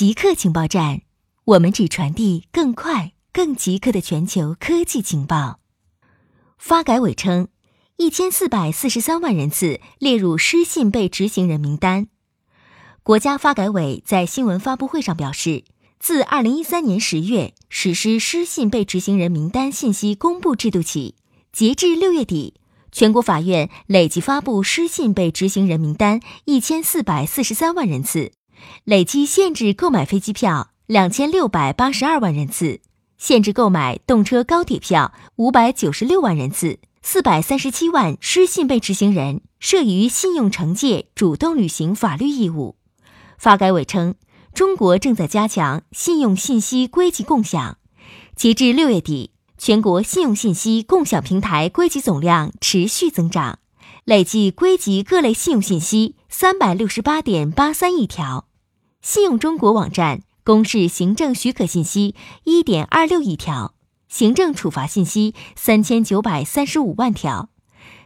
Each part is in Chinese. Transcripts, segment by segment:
极客情报站，我们只传递更快、更极客的全球科技情报。发改委称，一千四百四十三万人次列入失信被执行人名单。国家发改委在新闻发布会上表示，自二零一三年十月实施失信被执行人名单信息公布制度起，截至六月底，全国法院累计发布失信被执行人名单一千四百四十三万人次。累计限制购买飞机票两千六百八十二万人次，限制购买动车、高铁票五百九十六万人次，四百三十七万失信被执行人涉于信用惩戒主动履行法律义务。发改委称，中国正在加强信用信息归集共享。截至六月底，全国信用信息共享平台归集总量持续增长，累计归集各类信用信息三百六十八点八三亿条。信用中国网站公示行政许可信息一点二六亿条，行政处罚信息三千九百三十五万条。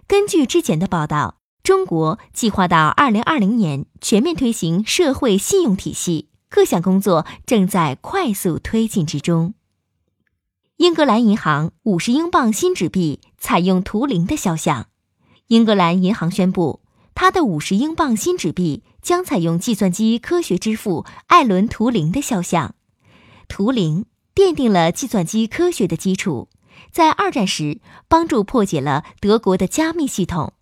根据之前的报道，中国计划到二零二零年全面推行社会信用体系，各项工作正在快速推进之中。英格兰银行五十英镑新纸币采用图灵的肖像，英格兰银行宣布。它的五十英镑新纸币将采用计算机科学之父艾伦·图灵的肖像。图灵奠定了计算机科学的基础，在二战时帮助破解了德国的加密系统。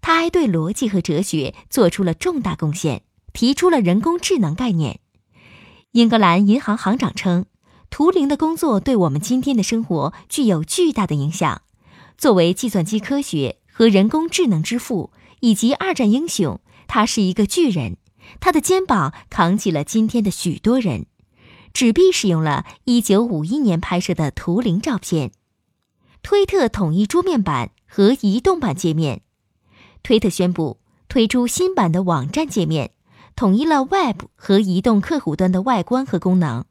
他还对逻辑和哲学做出了重大贡献，提出了人工智能概念。英格兰银行行长称，图灵的工作对我们今天的生活具有巨大的影响。作为计算机科学和人工智能之父。以及二战英雄，他是一个巨人，他的肩膀扛起了今天的许多人。纸币使用了1951年拍摄的图灵照片。推特统一桌面版和移动版界面。推特宣布推出新版的网站界面，统一了 Web 和移动客户端的外观和功能，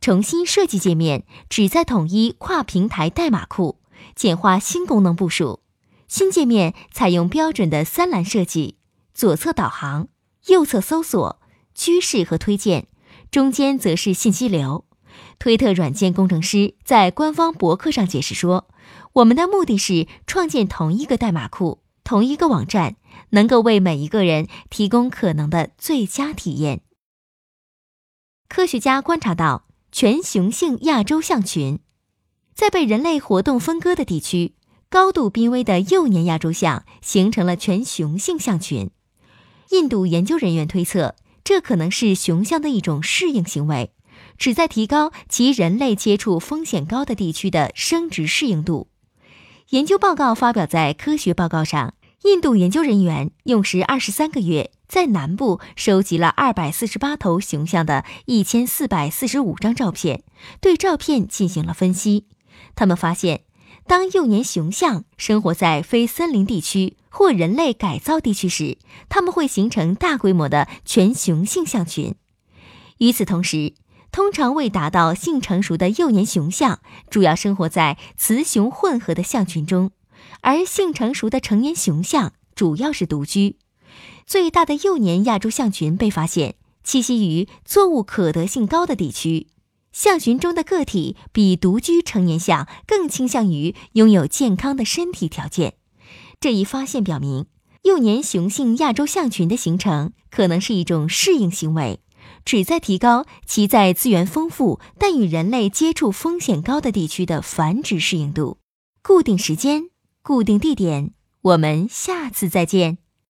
重新设计界面，旨在统一跨平台代码库，简化新功能部署。新界面采用标准的三栏设计，左侧导航，右侧搜索、趋势和推荐，中间则是信息流。推特软件工程师在官方博客上解释说：“我们的目的是创建同一个代码库，同一个网站，能够为每一个人提供可能的最佳体验。”科学家观察到全雄性亚洲象群，在被人类活动分割的地区。高度濒危的幼年亚洲象形成了全雄性象群。印度研究人员推测，这可能是雄象的一种适应行为，旨在提高其人类接触风险高的地区的生殖适应度。研究报告发表在科学报告上。印度研究人员用时二十三个月，在南部收集了二百四十八头雄象的一千四百四十五张照片，对照片进行了分析。他们发现。当幼年雄象生活在非森林地区或人类改造地区时，它们会形成大规模的全雄性象群。与此同时，通常未达到性成熟的幼年雄象主要生活在雌雄混合的象群中，而性成熟的成年雄象主要是独居。最大的幼年亚洲象群被发现栖息于作物可得性高的地区。象群中的个体比独居成年象更倾向于拥有健康的身体条件。这一发现表明，幼年雄性亚洲象群的形成可能是一种适应行为，旨在提高其在资源丰富但与人类接触风险高的地区的繁殖适应度。固定时间，固定地点，我们下次再见。